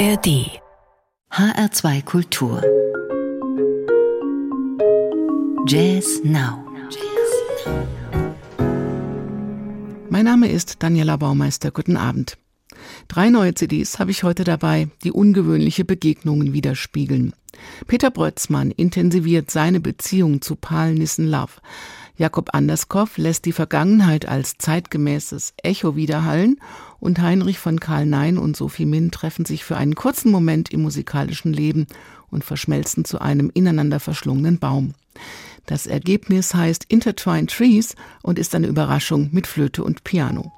ARD HR2 Kultur Jazz Now Mein Name ist Daniela Baumeister. Guten Abend. Drei neue CDs habe ich heute dabei, die ungewöhnliche Begegnungen widerspiegeln. Peter Brötzmann intensiviert seine Beziehung zu Paul Nissen-Love. Jakob Anderskow lässt die Vergangenheit als zeitgemäßes Echo widerhallen und Heinrich von Karl Nein und Sophie Min treffen sich für einen kurzen Moment im musikalischen Leben und verschmelzen zu einem ineinander verschlungenen Baum. Das Ergebnis heißt Intertwined Trees und ist eine Überraschung mit Flöte und Piano.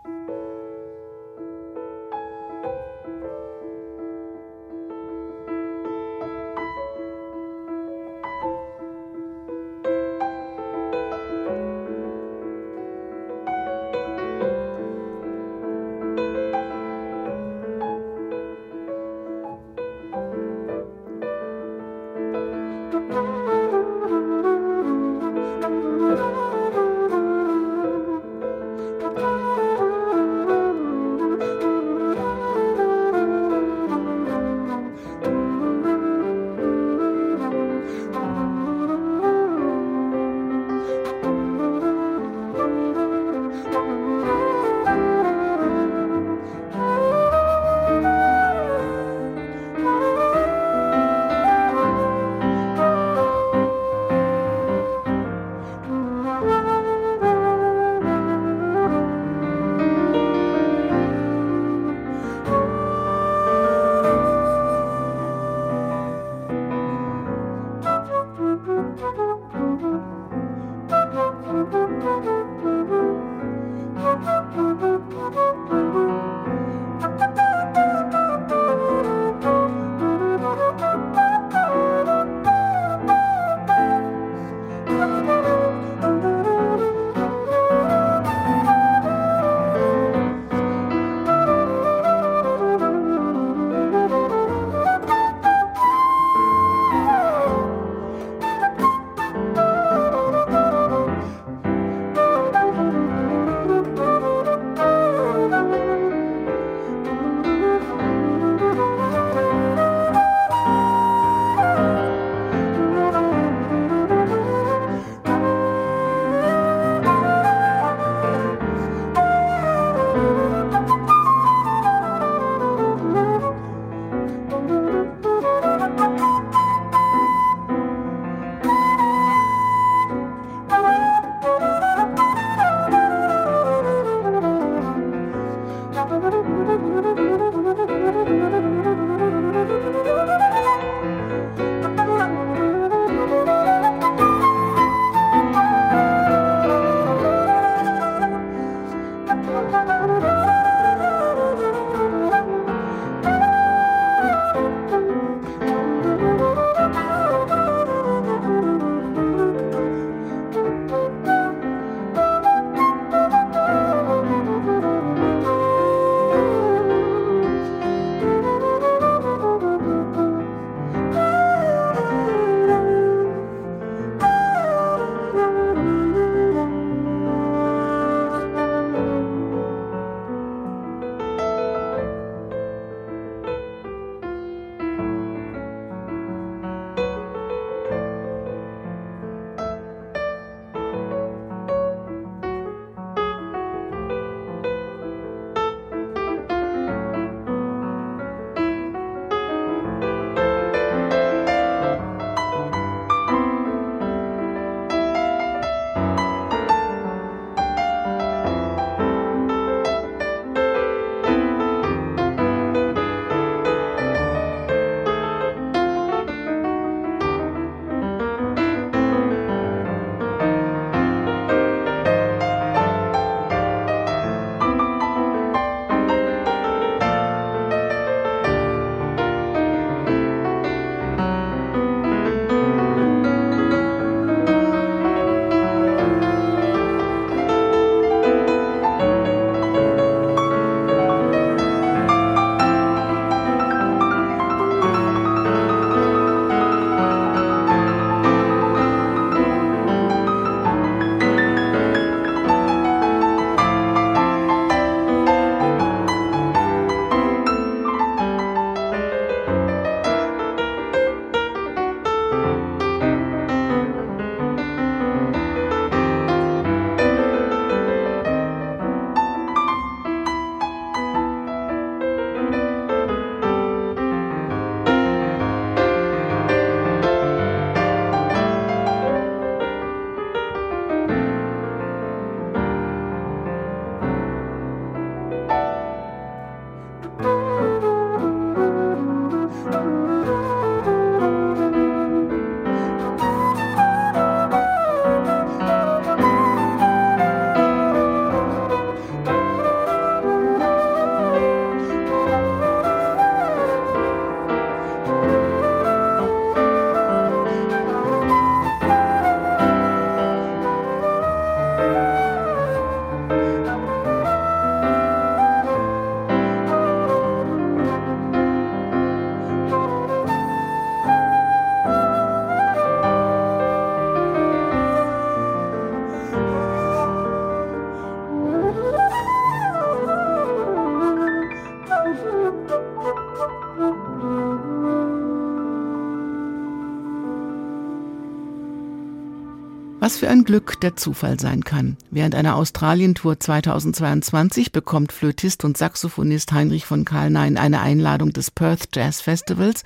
Ein Glück der Zufall sein kann. Während einer Australien-Tour 2022 bekommt Flötist und Saxophonist Heinrich von Karlnein eine Einladung des Perth Jazz Festivals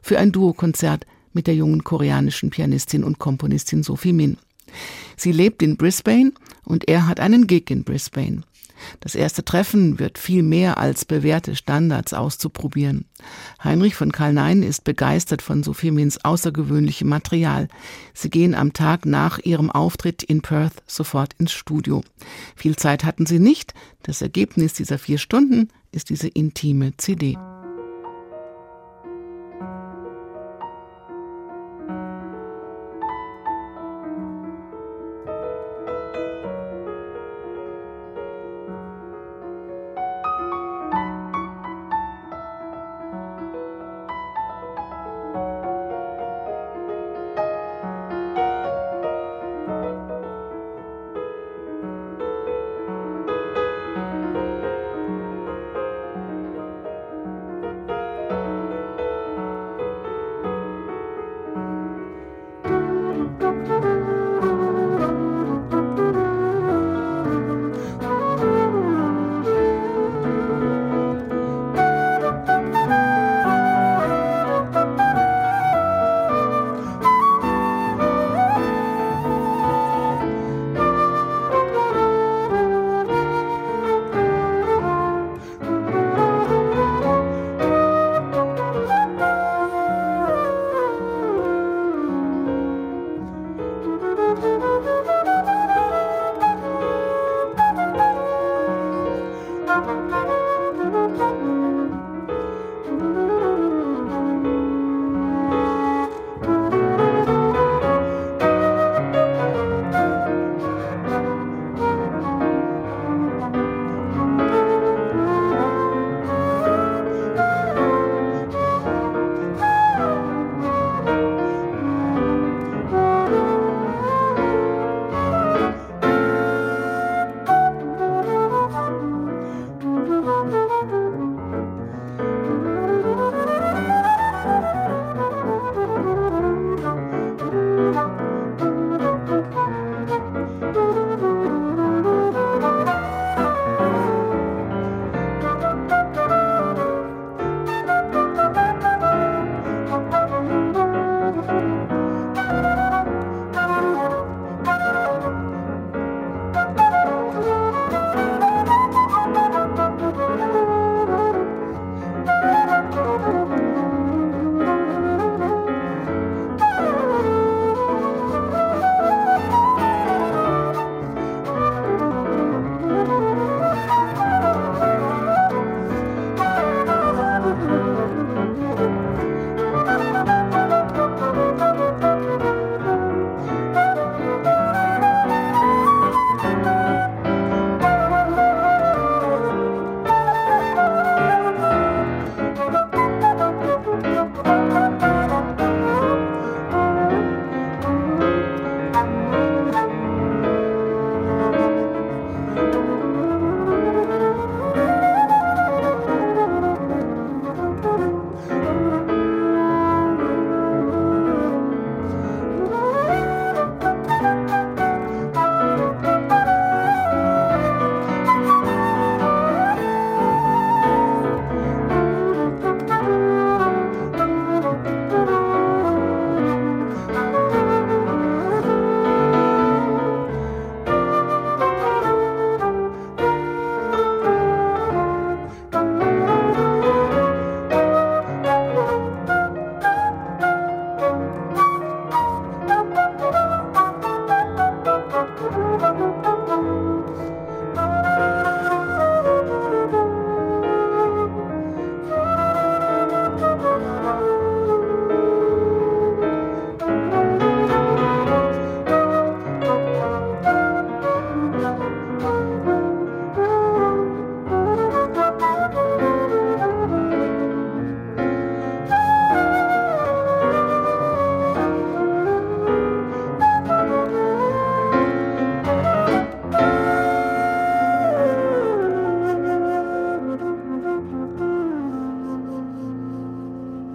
für ein Duokonzert mit der jungen koreanischen Pianistin und Komponistin Sophie Min. Sie lebt in Brisbane und er hat einen Gig in Brisbane. Das erste Treffen wird viel mehr als bewährte Standards auszuprobieren. Heinrich von Kalnein ist begeistert von Sophie Mins außergewöhnlichem Material. Sie gehen am Tag nach ihrem Auftritt in Perth sofort ins Studio. Viel Zeit hatten sie nicht. Das Ergebnis dieser vier Stunden ist diese intime CD.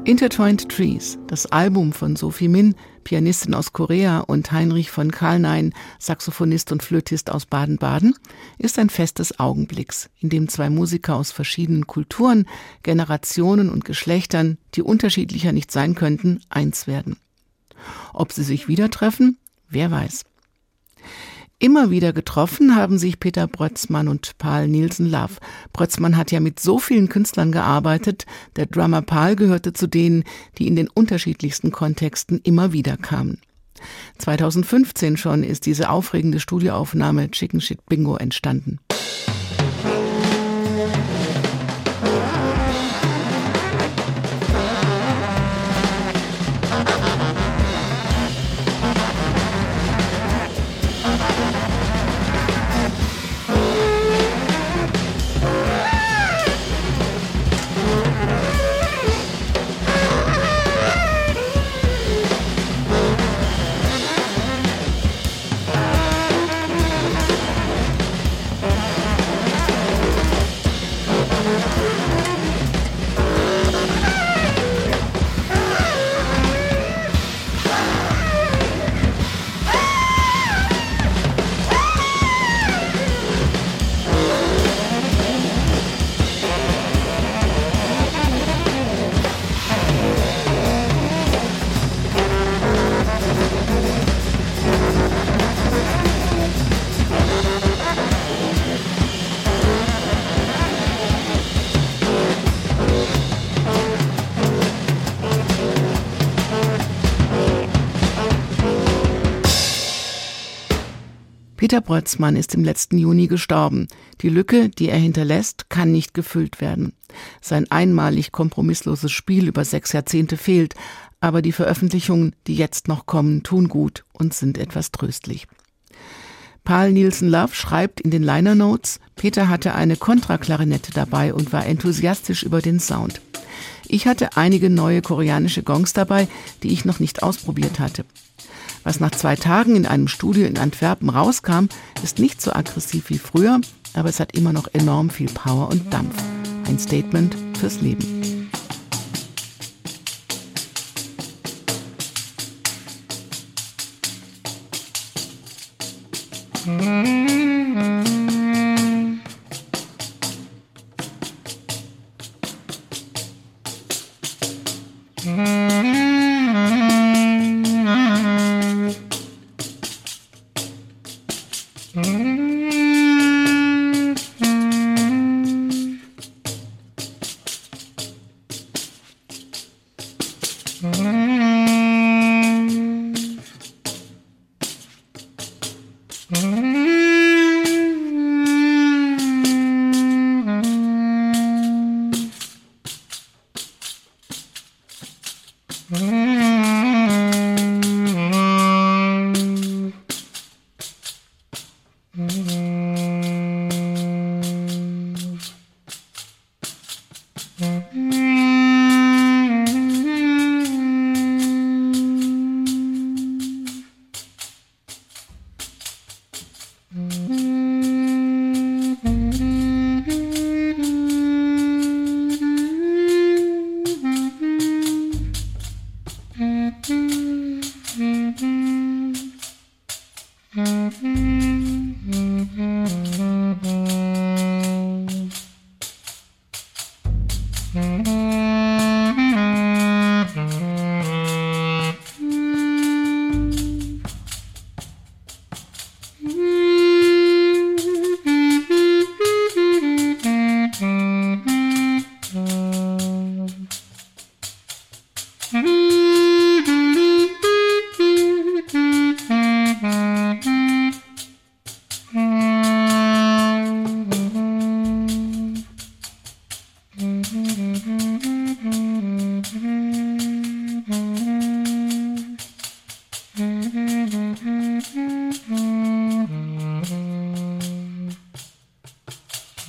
Intertwined Trees, das Album von Sophie Min, Pianistin aus Korea, und Heinrich von Kalnein, Saxophonist und Flötist aus Baden-Baden, ist ein Fest des Augenblicks, in dem zwei Musiker aus verschiedenen Kulturen, Generationen und Geschlechtern, die unterschiedlicher nicht sein könnten, eins werden. Ob sie sich wieder treffen, wer weiß. Immer wieder getroffen haben sich Peter Brötzmann und Paul Nielsen Love. Brötzmann hat ja mit so vielen Künstlern gearbeitet. Der Drummer Paul gehörte zu denen, die in den unterschiedlichsten Kontexten immer wieder kamen. 2015 schon ist diese aufregende Studioaufnahme Chicken Shit Bingo entstanden. Peter Brötzmann ist im letzten Juni gestorben. Die Lücke, die er hinterlässt, kann nicht gefüllt werden. Sein einmalig kompromissloses Spiel über sechs Jahrzehnte fehlt, aber die Veröffentlichungen, die jetzt noch kommen, tun gut und sind etwas tröstlich. Paul Nielsen Love schreibt in den Liner Notes, Peter hatte eine Kontraklarinette dabei und war enthusiastisch über den Sound. Ich hatte einige neue koreanische Gongs dabei, die ich noch nicht ausprobiert hatte. Was nach zwei Tagen in einem Studio in Antwerpen rauskam, ist nicht so aggressiv wie früher, aber es hat immer noch enorm viel Power und Dampf. Ein Statement fürs Leben. Mm-hmm.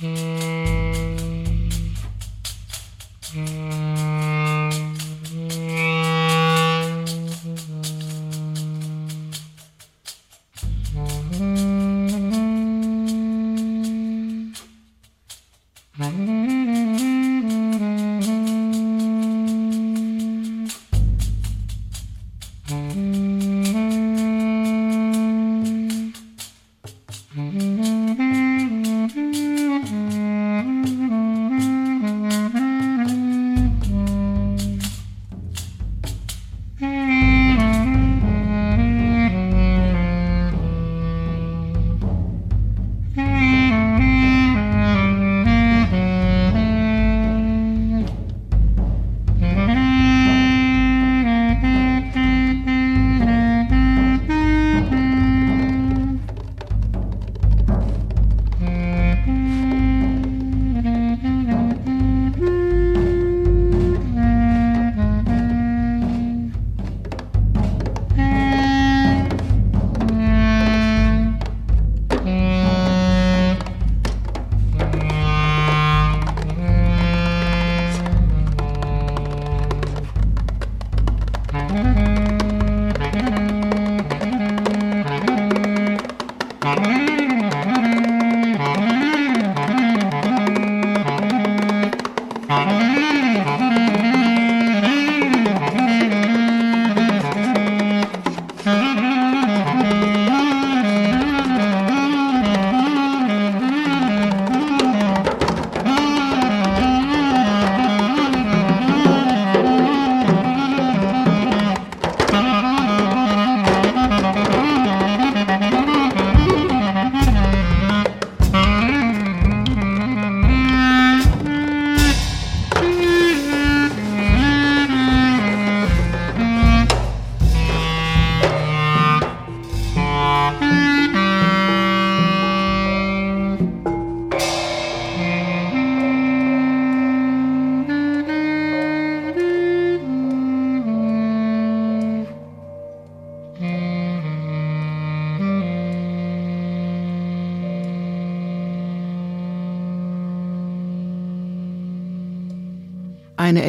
Mm-hmm.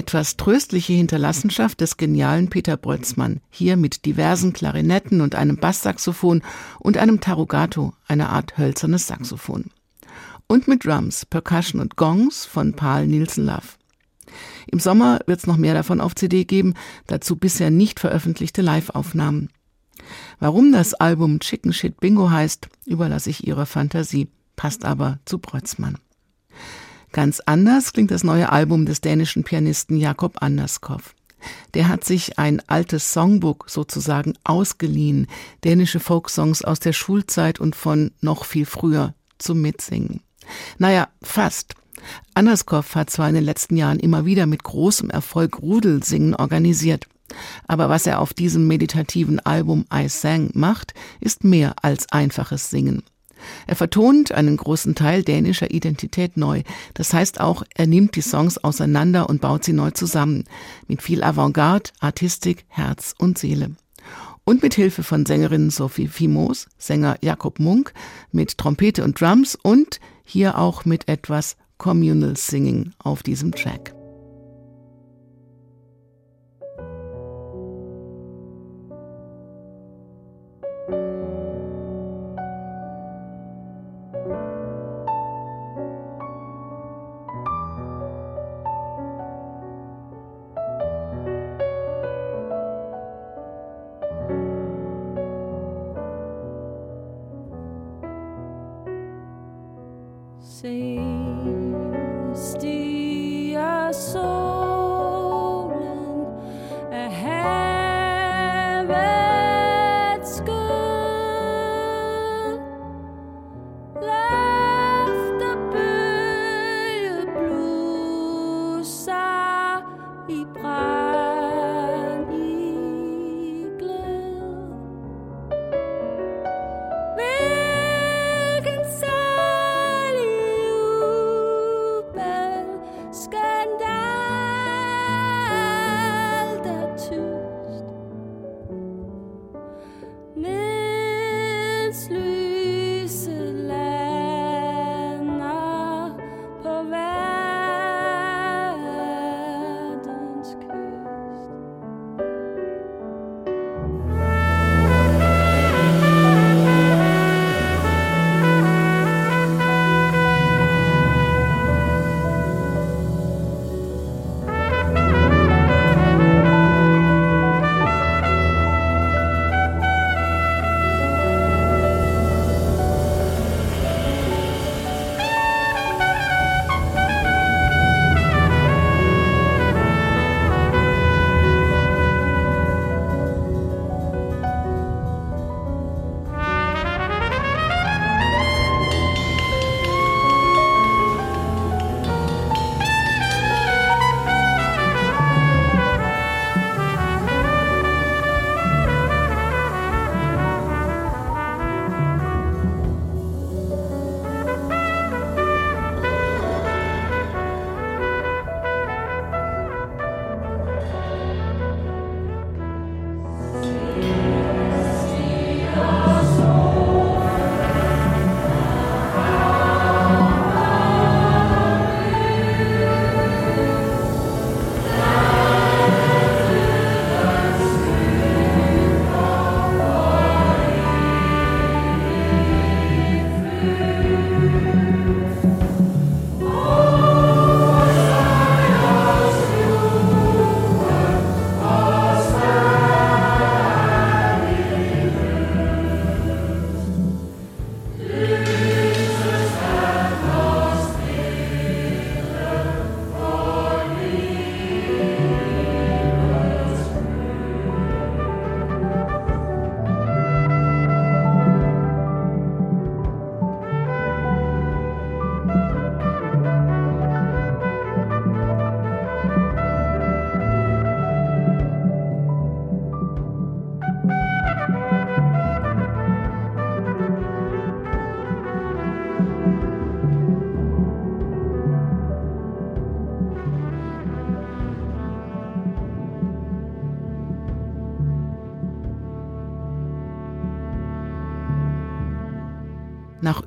Etwas tröstliche Hinterlassenschaft des genialen Peter Brötzmann, hier mit diversen Klarinetten und einem Basssaxophon und einem Tarugato, eine Art hölzernes Saxophon. Und mit Drums, Percussion und Gongs von Paul Nielsen Love. Im Sommer wird es noch mehr davon auf CD geben, dazu bisher nicht veröffentlichte Live-Aufnahmen. Warum das Album Chicken Shit Bingo heißt, überlasse ich Ihrer Fantasie, passt aber zu Brötzmann. Ganz anders klingt das neue Album des dänischen Pianisten Jakob Anderskow. Der hat sich ein altes Songbook sozusagen ausgeliehen, dänische Folksongs aus der Schulzeit und von noch viel früher zum Mitsingen. Naja, fast. Anderskow hat zwar in den letzten Jahren immer wieder mit großem Erfolg Rudelsingen organisiert, aber was er auf diesem meditativen Album I Sang macht, ist mehr als einfaches Singen. Er vertont einen großen Teil dänischer Identität neu. Das heißt auch, er nimmt die Songs auseinander und baut sie neu zusammen. Mit viel Avantgarde, Artistik, Herz und Seele. Und mit Hilfe von Sängerin Sophie Fimos, Sänger Jakob Munk, mit Trompete und Drums und hier auch mit etwas Communal Singing auf diesem Track.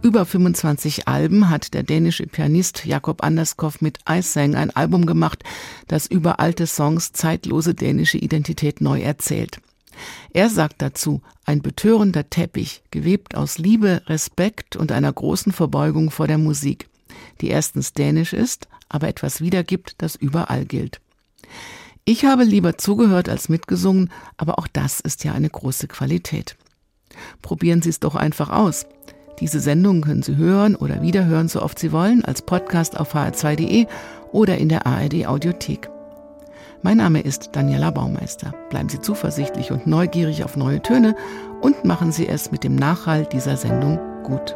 Über 25 Alben hat der dänische Pianist Jakob Anderskow mit Icesang ein Album gemacht, das über alte Songs zeitlose dänische Identität neu erzählt. Er sagt dazu, ein betörender Teppich, gewebt aus Liebe, Respekt und einer großen Verbeugung vor der Musik, die erstens dänisch ist, aber etwas wiedergibt, das überall gilt. Ich habe lieber zugehört als mitgesungen, aber auch das ist ja eine große Qualität. Probieren Sie es doch einfach aus. Diese Sendung können Sie hören oder wiederhören, so oft Sie wollen, als Podcast auf hr2.de oder in der ARD Audiothek. Mein Name ist Daniela Baumeister. Bleiben Sie zuversichtlich und neugierig auf neue Töne und machen Sie es mit dem Nachhall dieser Sendung gut.